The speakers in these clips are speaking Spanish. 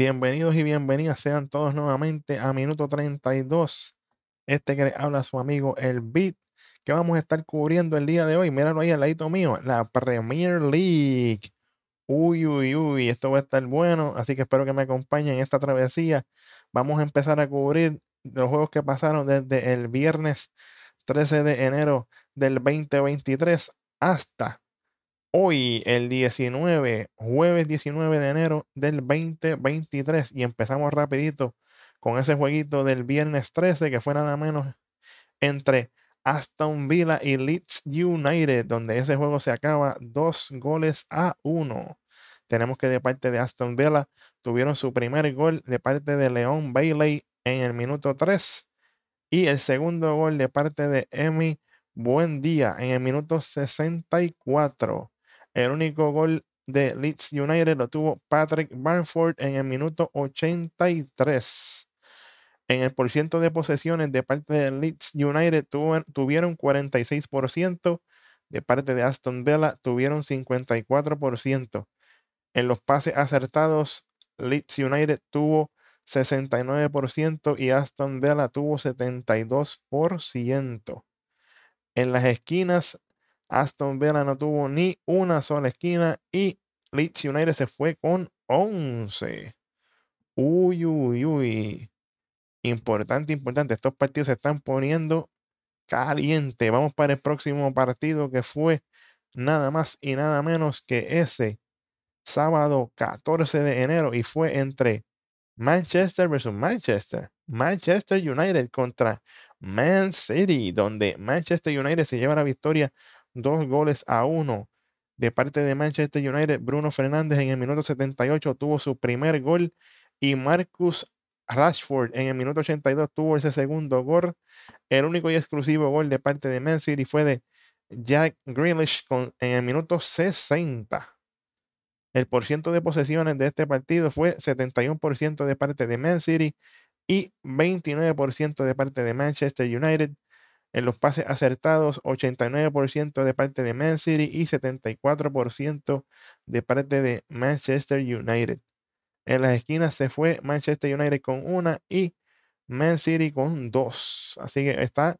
Bienvenidos y bienvenidas sean todos nuevamente a minuto 32. Este que habla su amigo El Beat, que vamos a estar cubriendo el día de hoy. Míralo ahí al ladito mío, la Premier League. Uy, uy, uy, esto va a estar bueno, así que espero que me acompañen en esta travesía. Vamos a empezar a cubrir los juegos que pasaron desde el viernes 13 de enero del 2023 hasta hoy, el 19, jueves 19 de enero del 2023. Y empezamos rapidito con ese jueguito del viernes 13, que fue nada menos entre Aston Villa y Leeds United, donde ese juego se acaba dos goles a uno. Tenemos que de parte de Aston Villa tuvieron su primer gol de parte de León Bailey en el minuto 3 y el segundo gol de parte de Emi Buen Día en el minuto 64. El único gol de Leeds United lo tuvo Patrick Barnford en el minuto 83. En el porciento de posesiones de parte de Leeds United tuvieron 46%, de parte de Aston Villa tuvieron 54%. En los pases acertados, Leeds United tuvo 69% y Aston Villa tuvo 72%. En las esquinas, Aston Villa no tuvo ni una sola esquina y Leeds United se fue con 11. Uy, uy, uy. Importante, importante. Estos partidos se están poniendo caliente. Vamos para el próximo partido que fue nada más y nada menos que ese sábado 14 de enero y fue entre Manchester versus Manchester. Manchester United contra Man City, donde Manchester United se lleva la victoria dos goles a uno. De parte de Manchester United, Bruno Fernández en el minuto 78 tuvo su primer gol y Marcus Rashford en el minuto 82 tuvo ese segundo gol. El único y exclusivo gol de parte de Man City fue de Jack Grealish en el minuto 60. El porciento de posesiones de este partido fue 71% de parte de Man City y 29% de parte de Manchester United. En los pases acertados, 89% de parte de Man City y 74% de parte de Manchester United. En las esquinas se fue Manchester United con una y Man City con dos. Así que está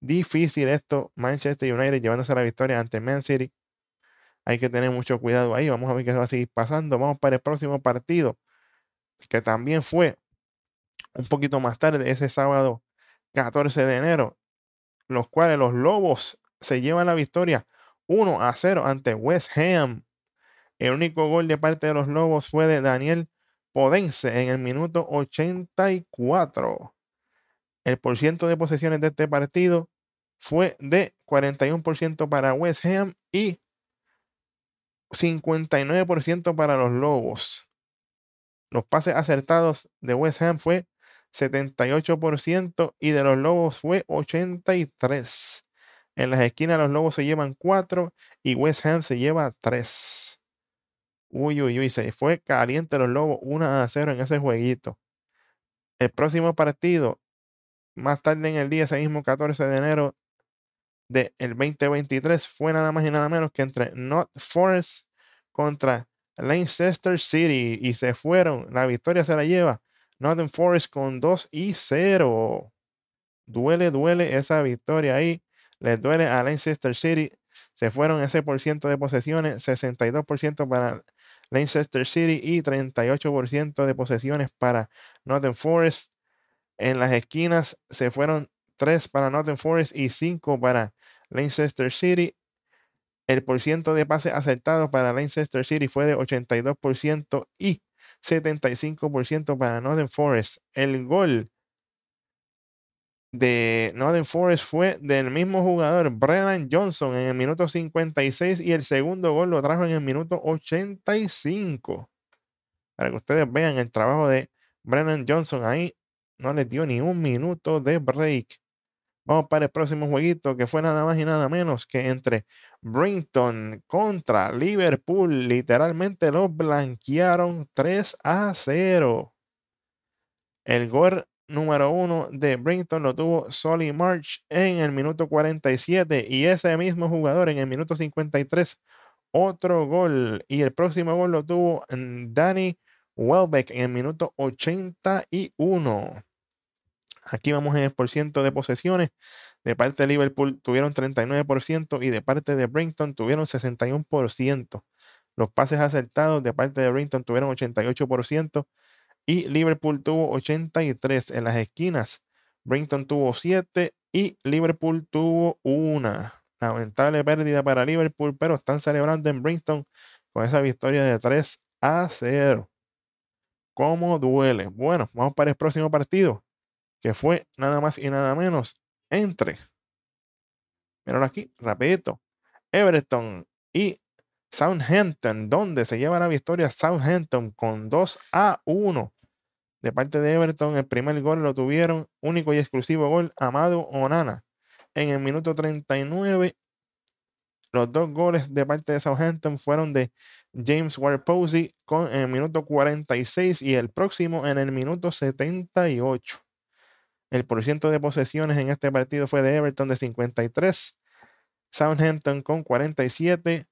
difícil esto. Manchester United llevándose la victoria ante Man City. Hay que tener mucho cuidado ahí. Vamos a ver qué va a seguir pasando. Vamos para el próximo partido, que también fue un poquito más tarde, ese sábado 14 de enero los cuales los Lobos se llevan la victoria 1 a 0 ante West Ham. El único gol de parte de los Lobos fue de Daniel Podense en el minuto 84. El porciento de posesiones de este partido fue de 41% para West Ham y 59% para los Lobos. Los pases acertados de West Ham fue 78% y de los Lobos fue 83%. En las esquinas los Lobos se llevan 4 y West Ham se lleva 3. Uy, uy, uy, se fue caliente los Lobos 1 a 0 en ese jueguito. El próximo partido, más tarde en el día, ese mismo 14 de enero del 2023, fue nada más y nada menos que entre Not Forest contra Leicester City y se fueron. La victoria se la lleva Northern Forest con 2 y 0. Duele, duele esa victoria ahí. Les duele a Leicester City. Se fueron ese por ciento de posesiones, 62% para Leicester City y 38% de posesiones para Northern Forest. En las esquinas se fueron 3 para Northern Forest y 5 para Leicester City. El porciento de pases acertados para Leicester City fue de 82% y 75% para Northern Forest. El gol de Northern Forest fue del mismo jugador, Brennan Johnson, en el minuto 56 y el segundo gol lo trajo en el minuto 85. Para que ustedes vean el trabajo de Brennan Johnson ahí, no les dio ni un minuto de break. Vamos para el próximo jueguito que fue nada más y nada menos que entre Brinton contra Liverpool. Literalmente los blanquearon 3 a 0. El gol número uno de Brinton lo tuvo Solly March en el minuto 47 y ese mismo jugador en el minuto 53 otro gol y el próximo gol lo tuvo Danny Welbeck en el minuto 81. Aquí vamos en el por ciento de posesiones. De parte de Liverpool tuvieron 39% y de parte de Brinton tuvieron 61%. Los pases acertados de parte de Brinton tuvieron 88% y Liverpool tuvo 83 en las esquinas. Brinton tuvo 7 y Liverpool tuvo una. Lamentable pérdida para Liverpool, pero están celebrando en Brinton con esa victoria de 3 a 0. ¿Cómo duele? Bueno, vamos para el próximo partido, que fue nada más y nada menos entre, míralo aquí, rapidito, Everton y Southampton, donde se lleva la victoria Southampton con 2 a 1. De parte de Everton, el primer gol lo tuvieron, único y exclusivo gol, Amado Onana. En el minuto 39, los dos goles de parte de Southampton fueron de James Ward-Posey en el minuto 46 y el próximo en el minuto 78. El porcentaje de posesiones en este partido fue de Everton de 53, Southampton con 47,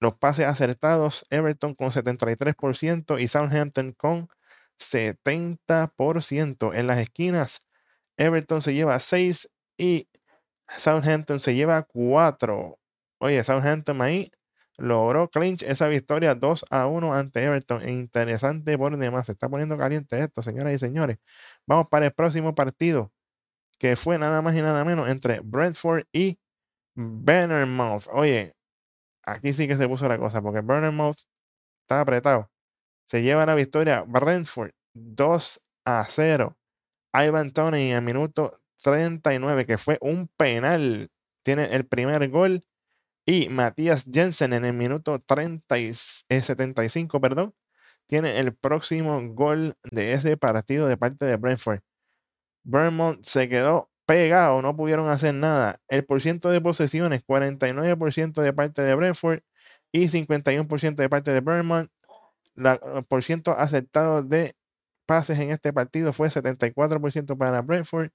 los pases acertados, Everton con 73% y Southampton con 70%. En las esquinas, Everton se lleva 6 y Southampton se lleva 4. Oye, Southampton ahí logró clinch esa victoria 2 a 1 ante Everton. Interesante por demás. Se está poniendo caliente esto, señoras y señores. Vamos para el próximo partido, que fue nada más y nada menos entre Brentford y Bannermouth. Oye, aquí sí que se puso la cosa, porque Bannermouth está apretado. Se lleva la victoria Brentford 2 a 0. Ivan Tony en el minuto 39, que fue un penal. Tiene el primer gol y Matías Jensen en el minuto 30 75, perdón, tiene el próximo gol de ese partido de parte de Brentford. Vermont se quedó pegado, no pudieron hacer nada. El porcentaje de posesiones, 49% de parte de Brentford y 51% de parte de Vermont. El porcentaje aceptado de pases en este partido fue 74% para Brentford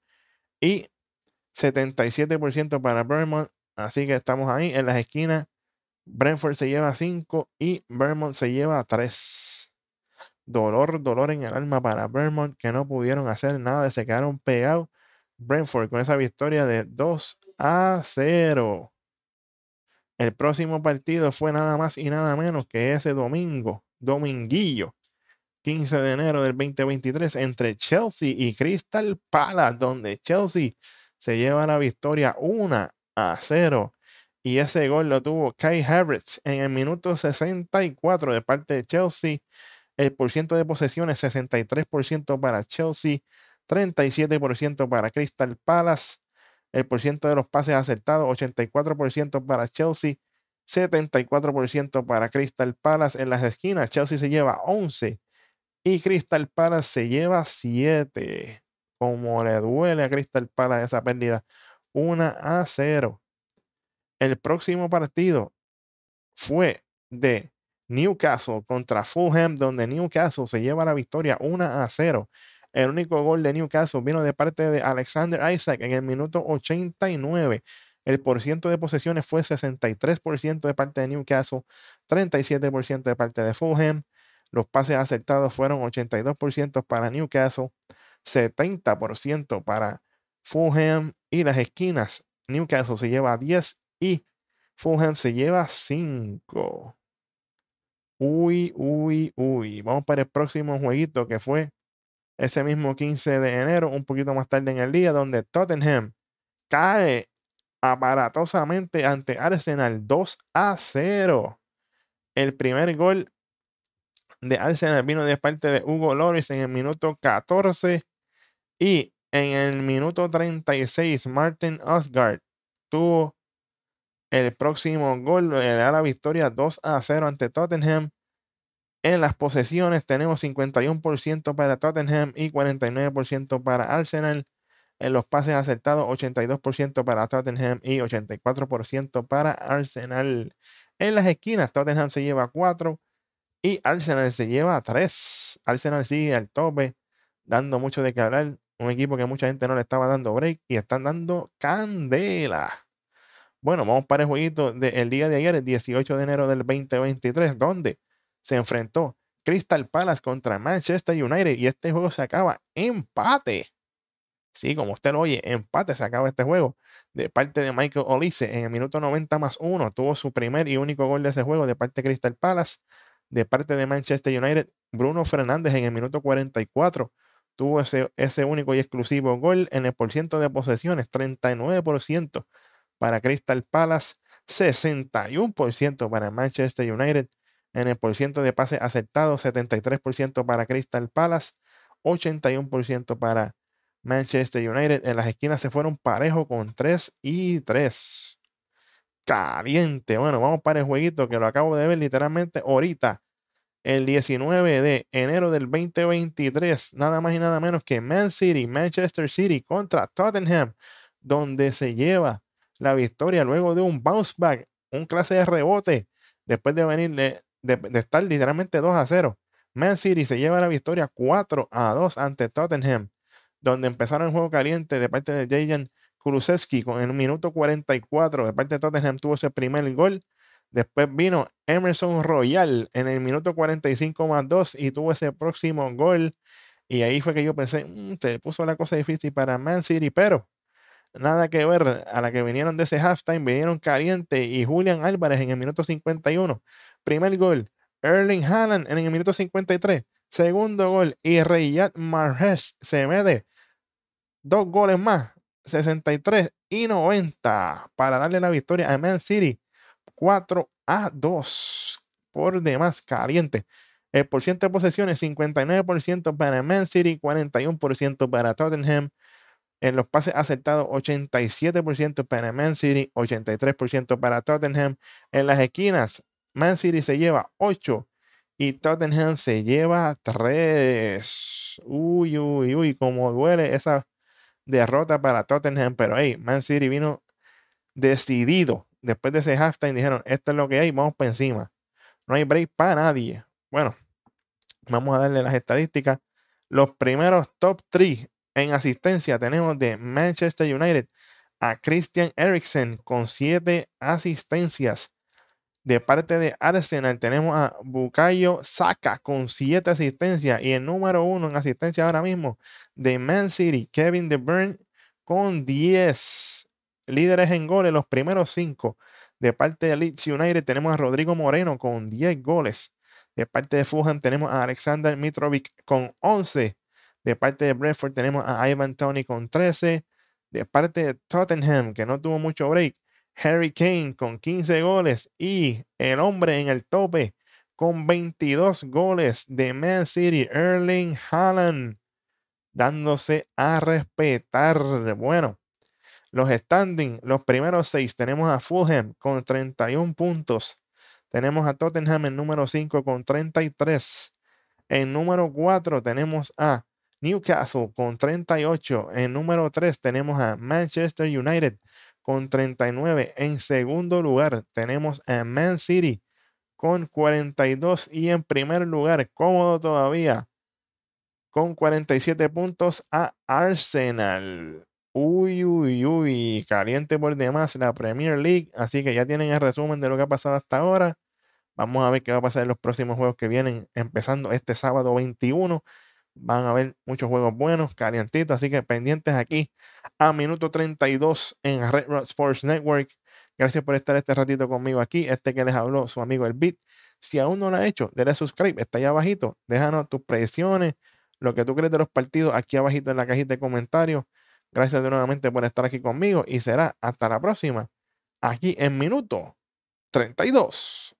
y 77% para Vermont. Así que estamos ahí en las esquinas. Brentford se lleva 5 y Vermont se lleva 3. Dolor, dolor en el alma para Vermont que no pudieron hacer nada, se quedaron pegados. Brentford con esa victoria de 2 a 0. El próximo partido fue nada más y nada menos que ese domingo, dominguillo, 15 de enero del 2023, entre Chelsea y Crystal Palace, donde Chelsea se lleva la victoria 1 a 0. Y ese gol lo tuvo Kai Havertz en el minuto 64 de parte de Chelsea. El porcentaje de posesiones 63% para Chelsea, 37% para Crystal Palace. El porcentaje de los pases acertados 84% para Chelsea, 74% para Crystal Palace. En las esquinas Chelsea se lleva 11 y Crystal Palace se lleva 7. Como le duele a Crystal Palace esa pérdida 1 a 0. El próximo partido fue de Newcastle contra Fulham, donde Newcastle se lleva la victoria 1 a 0. El único gol de Newcastle vino de parte de Alexander Isaac en el minuto 89. El porciento de posesiones fue 63% de parte de Newcastle, 37% de parte de Fulham. Los pases acertados fueron 82% para Newcastle, 70% para Fulham y las esquinas. Newcastle se lleva 10 y Fulham se lleva 5. Uy, uy, uy. Vamos para el próximo jueguito que fue ese mismo 15 de enero, un poquito más tarde en el día, donde Tottenham cae aparatosamente ante Arsenal 2 a 0. El primer gol de Arsenal vino de parte de Hugo Loris en el minuto 14 y en el minuto 36, Martin Osgard tuvo el próximo gol, le da la victoria 2 a 0 ante Tottenham. En las posesiones tenemos 51% para Tottenham y 49% para Arsenal. En los pases acertados, 82% para Tottenham y 84% para Arsenal. En las esquinas, Tottenham se lleva 4 y Arsenal se lleva 3. Arsenal sigue al tope, dando mucho de qué hablar un equipo que mucha gente no le estaba dando break y están dando candela. Bueno, vamos para el jueguito del día de ayer, el 18 de enero del 2023, donde se enfrentó Crystal Palace contra Manchester United y este juego se acaba empate. Sí, como usted lo oye, empate se acaba este juego de parte de Michael Olise en el minuto 90 más 1. Tuvo su primer y único gol de ese juego de parte de Crystal Palace. De parte de Manchester United, Bruno Fernández en el minuto 44 tuvo ese, ese único y exclusivo gol en el porciento de posesiones, 39% para Crystal Palace, 61% para Manchester United. En el porciento de pase aceptado, 73% para Crystal Palace, 81% para Manchester United. En las esquinas se fueron parejo con 3 y 3. Caliente. Bueno, vamos para el jueguito que lo acabo de ver literalmente ahorita. El 19 de enero del 2023. Nada más y nada menos que Man City, Manchester City contra Tottenham. Donde se lleva la victoria luego de un bounce back, un clase de rebote. Después de venir de, estar literalmente 2 a 0. Man City se lleva la victoria 4 a 2 ante Tottenham donde empezaron el juego caliente de parte de Jajan Kulusevski con el minuto 44 de parte de Tottenham tuvo ese primer gol. Después vino Emerson Royal en el minuto 45 más 2 y tuvo ese próximo gol. Y ahí fue que yo pensé, mm, te puso la cosa difícil para Man City, pero nada que ver. A la que vinieron de ese halftime, vinieron caliente y Julian Álvarez en el minuto 51. Primer gol, Erling Haaland en el minuto 53. Segundo gol, y Riyad Mahrez se mete dos goles más, 63 y 90 para darle la victoria a Man City 4 a 2 por demás caliente. El porcentaje de posesiones 59% para Man City, 41% para Tottenham. En los pases aceptados 87% para Man City, 83% para Tottenham. En las esquinas, Man City se lleva 8 y Tottenham se lleva 3. Uy, uy, uy, como duele esa derrota para Tottenham, pero hey, Man City vino decidido. Después de ese halftime dijeron, esto es lo que hay, vamos para encima. No hay break para nadie. Bueno, vamos a darle las estadísticas. Los primeros top 3 en asistencia tenemos de Manchester United a Christian Eriksen con 7 asistencias. De parte de Arsenal tenemos a Bukayo Saka con 7 asistencias y el número 1 en asistencia ahora mismo de Man City, Kevin De Bruyne con 10 líderes en goles, los primeros 5. De parte de Leeds United tenemos a Rodrigo Moreno con 10 goles. De parte de Fulham tenemos a Alexander Mitrovic con 11. De parte de Brentford tenemos a Ivan Tony con 13. De parte de Tottenham, que no tuvo mucho break, Harry Kane con 15 goles y el hombre en el tope con 22 goles de Man City, Erling Haaland, dándose a respetar. Bueno, los standings, los primeros seis, tenemos a Fulham con 31 puntos. Tenemos a Tottenham en número 5 con 33. En número 4 tenemos a Newcastle con 38. En número 3 tenemos a Manchester United con 39. En segundo lugar tenemos a Man City con 42 y en primer lugar, cómodo todavía, con 47 puntos a Arsenal. Uy, uy, uy, caliente por demás la Premier League. Así que ya tienen el resumen de lo que ha pasado hasta ahora. Vamos a ver qué va a pasar en los próximos juegos que vienen, empezando este sábado 21. Van a haber muchos juegos buenos, calientitos, así que pendientes aquí a minuto 32 en Red Rock Sports Network. Gracias por estar este ratito conmigo aquí. Este que les habló su amigo El Beat. Si aún no lo ha hecho, dale subscribe, está ahí abajito. Déjanos tus predicciones, lo que tú crees de los partidos aquí abajito en la cajita de comentarios. Gracias nuevamente por estar aquí conmigo y será hasta la próxima, aquí en minuto 32.